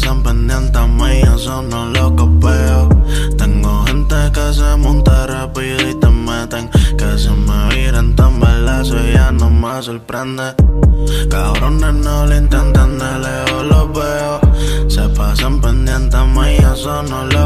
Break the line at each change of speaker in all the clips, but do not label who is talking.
pasan pendientes a mí, eso no lo. Tengo gente que se monta rápido y te meten. Que se me viran tan balazo y ya no me sorprende. Cabrones no le intentan darle o los veo. Se pasan pendientes a mí, eso no lo.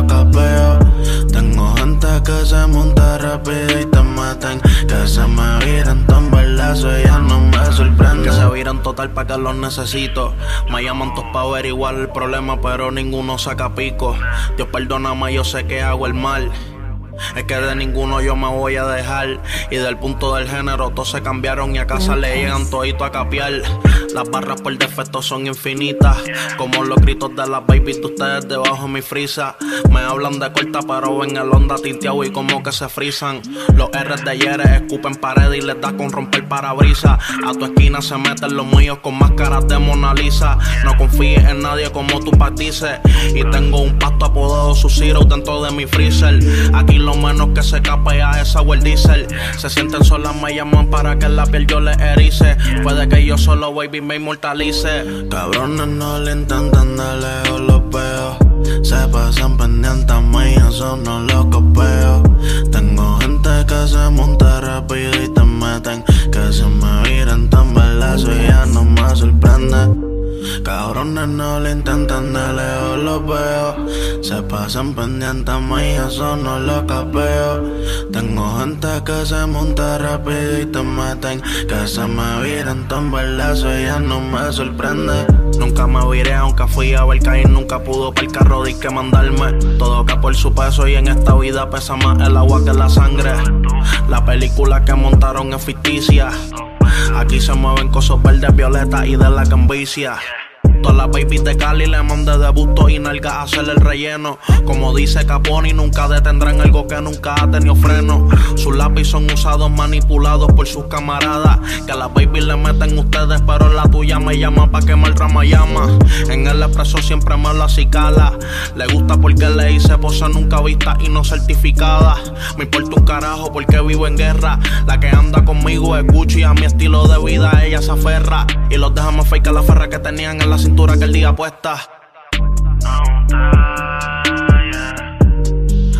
Que se viran total pa' que los necesito. Me llaman todos pa' averiguar el problema, pero ninguno saca pico. Dios perdóname, yo sé que hago el mal. Es que de ninguno yo me voy a dejar. Y del punto del género, todos se cambiaron y a casa le llegan todito a capiar. Las barras por defecto son infinitas. Como los gritos de las babies de ustedes debajo de mi frisa. Me hablan de corta, pero ven el onda tinteado y como que se frisan. Los R's de ayer escupen paredes y les da con romper parabrisas. A tu esquina se meten los míos con máscaras de Mona Lisa. No confíes en nadie como tú partices. Y tengo un pasto apodado Susiro dentro de mi freezer. Aquí lo menos que se escape a esa Well Diesel. Se sienten solas, me llaman para que la piel yo les erice. Puede que yo solo, baby, me inmortalice. Cabrones no le intentan darle o los veo. Se pasan pendientes a mí, eso no lo copeo. Tengo gente que se monta rápido y te meten. Que se me viran tan balazo y ya no me sorprende. Cabrones no le intentan darle o los veo. Se pasan pendientes mí, eso no lo capeo. Tengo gente que se monta rápido y te meten. Que se me viran tan balazo y ya no me sorprende. Nunca me viré, aunque fui a ver caer, nunca pudo para el carro de que mandarme. Todo que por su peso y en esta vida pesa más el agua que la sangre. La película que montaron es ficticia. Aquí se mueven cosas verdes, violetas y de la que Todas las babies de Cali le mandé de busto y nalga a hacer el relleno. Como dice Caponi, nunca detendrán algo que nunca ha tenido freno. Sus lápiz son usados, manipulados por sus camaradas. Que a las babies le meten ustedes, pero la tuya me llama pa' quemar rama llama. En el expreso siempre me lo acicala. Le gusta porque le hice pose nunca vista y no certificada. Me importa un carajo porque vivo en guerra. La que anda conmigo es Gucci, a mi estilo de vida ella se aferra. Y los deja más fake a la ferra que tenían en la cintura que el día puesta.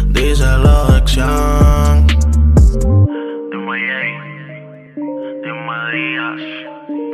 Dice la
Jay, dime Díaz.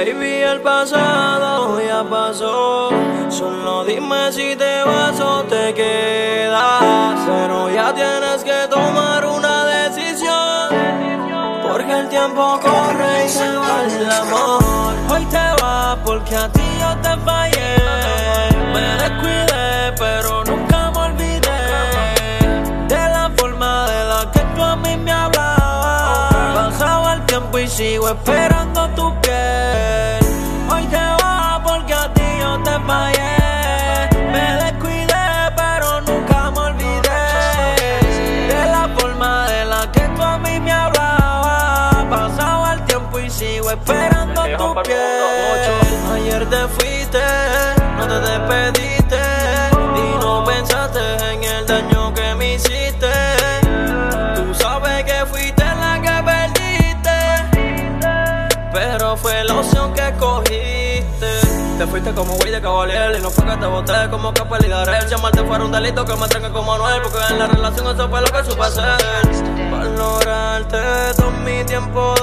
Baby, el pasado ya pasó. Solo dime si te vas o te quedas. Pero ya tienes que tomar una decisión. Porque el tiempo corre y se va el amor. Hoy te vas porque a ti yo te fallé. Me descuidé, pero nunca me olvidé de la forma de la que tú a mí me hablabas. Pasaba el tiempo y sigo esperando tu piel. Me descuidé, pero nunca me olvidé de la forma de la que tú a mí me hablabas. Pasaba el tiempo y sigo esperando tu piel. Ayer te fuiste, no te despediste y no pensaste en el daño que me hiciste. Te fuiste como güey de caballero y no fue que te boté como que peligaré. Llamarte fuera un delito que me tenga como Anuel, porque en la relación eso fue lo que supe hacer. Valorarte, todo mi tiempo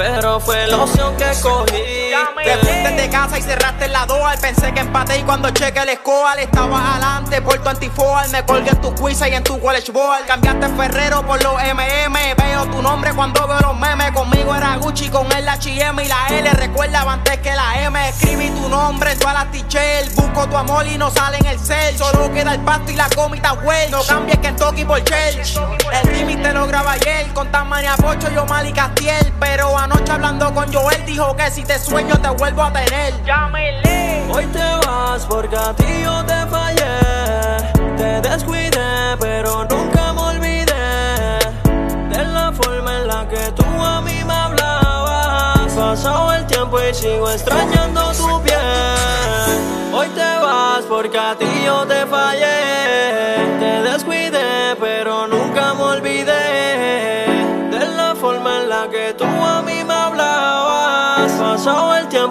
pero fue la opción que cogiste.
Te fuiste de casa y cerraste la door. Pensé que empaté y cuando cheque el score estaba adelante por tu antifoal. Me colgué en tu quiz y en tu college board. Cambiaste Ferrero por los MM. Veo tu nombre cuando veo los memes. Conmigo era Gucci, con él la HM y la L. Recuerda antes que la M. Escribí tu nombre en las tichel. Busco tu amor y no sale en el cel. Solo queda el pasto y la comita well. No cambies Kentucky por Church. El límite te lo graba ayer. Con Tamania Pocho, yo mal y Castiel. Pero anoche hablando con Joel dijo que si te sueño te vuelvo a tener. Llámele.
Hoy te vas porque a ti yo te fallé. Te descuidé, pero nunca me olvidé de la forma en la que tú a mí me hablabas. Pasado el tiempo y sigo extrañando tu piel. Hoy te vas porque a ti yo te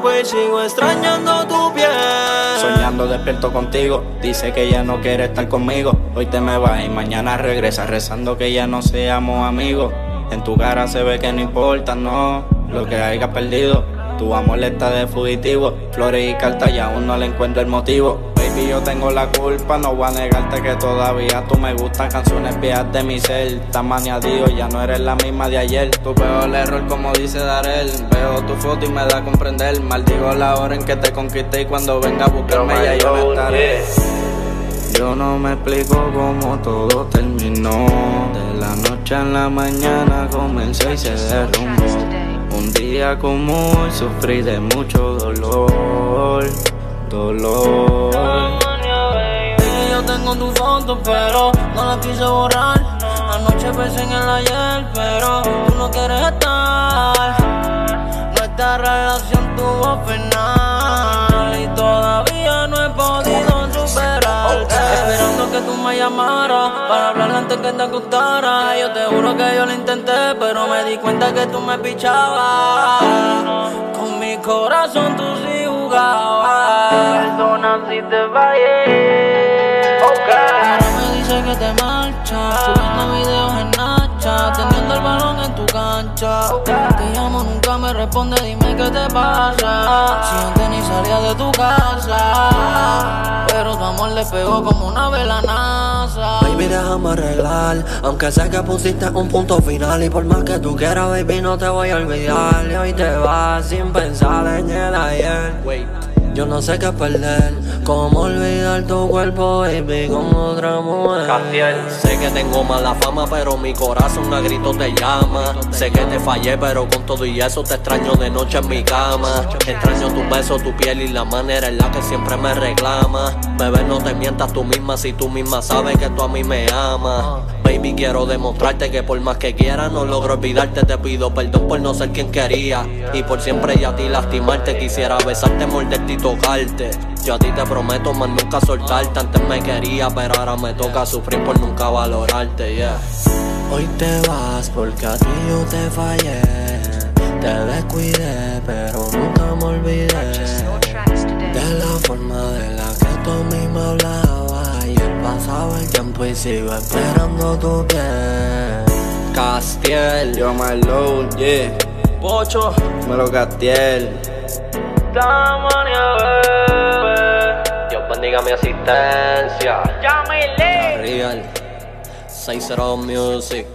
y sigo extrañando tu piel.
Soñando despierto contigo, dice que ya no quiere estar conmigo. Hoy te me vas y mañana regresa rezando que ya no seamos amigos. En tu cara se ve que no importa, no, lo que hayas perdido. Tu amor está de fugitivo, flores y cartas y aún no le encuentro el motivo. Baby, yo tengo la culpa, no voy a negarte que todavía tú me gustas. Canciones viejas de mi ser, tan añadido, ya no eres la misma de ayer. Tu peor error, como dice Darel. Veo tu foto y me da a comprender. Maldigo la hora en que te conquisté y cuando venga a buscarme ya yo no estaré. Yo no me explico cómo todo terminó. De la noche a la mañana comencé y se derrumbó. Un día como hoy sufrí de mucho dolor, dolor.
Baby, yo tengo tu foto, pero no la quise borrar. Anoche pensé en el ayer, pero tú no quieres estar. Nuestra relación tuvo final y todavía no he podido superarte. Esperando que tú me llamaras para hablar antes que te acostara. Yo te juro que yo lo intenté, pero me di cuenta que tú me pichabas. Con mi corazón tú sí jugabas. Perdona si te fallé. Ahora me dice que te marchas, subiendo videos en Nacha, teniendo el balón en tu cancha. Te llamo, nunca me responde, dime qué te pasa. Si antes ni salía de tu casa, pero tu amor le pegó como una vela NASA.
Baby, déjame arreglar. Aunque sé que pusiste un punto final. Y por más que tú quieras, baby, no te voy a olvidar. Y hoy te vas sin pensar en el ayer. Yo no sé qué perder. Cómo olvidar tu cuerpo, baby, con otra mujer.
Sé que tengo mala fama, pero mi corazón a grito te llama. Sé que te fallé, pero con todo y eso te extraño de noche en mi cama. Extraño tu beso, tu piel y la manera en la que siempre me reclama. Bebé, no te mientas tú misma si tú misma sabes que tú a mí me amas. Baby, quiero demostrarte que por más que quiera no logro olvidarte. Te pido perdón por no ser quien quería. Y por siempre y a ti lastimarte. Quisiera besarte, morderte y tocarte. Yo a ti te prometo más nunca soltarte. Antes me quería, pero ahora me toca sufrir por nunca valorarte, yeah.
Hoy te vas porque a ti yo te fallé. Te descuidé, pero nunca me olvidé. De la forma de la que tú a mí me hablabas. Y el pasado el tiempo y sigo esperando tu piel.
Castiel, yo my low, yeah.
Pocho,
Me lo Castiel.
Dios bendiga mi asistencia.
Llámele.
Real. 60 Music.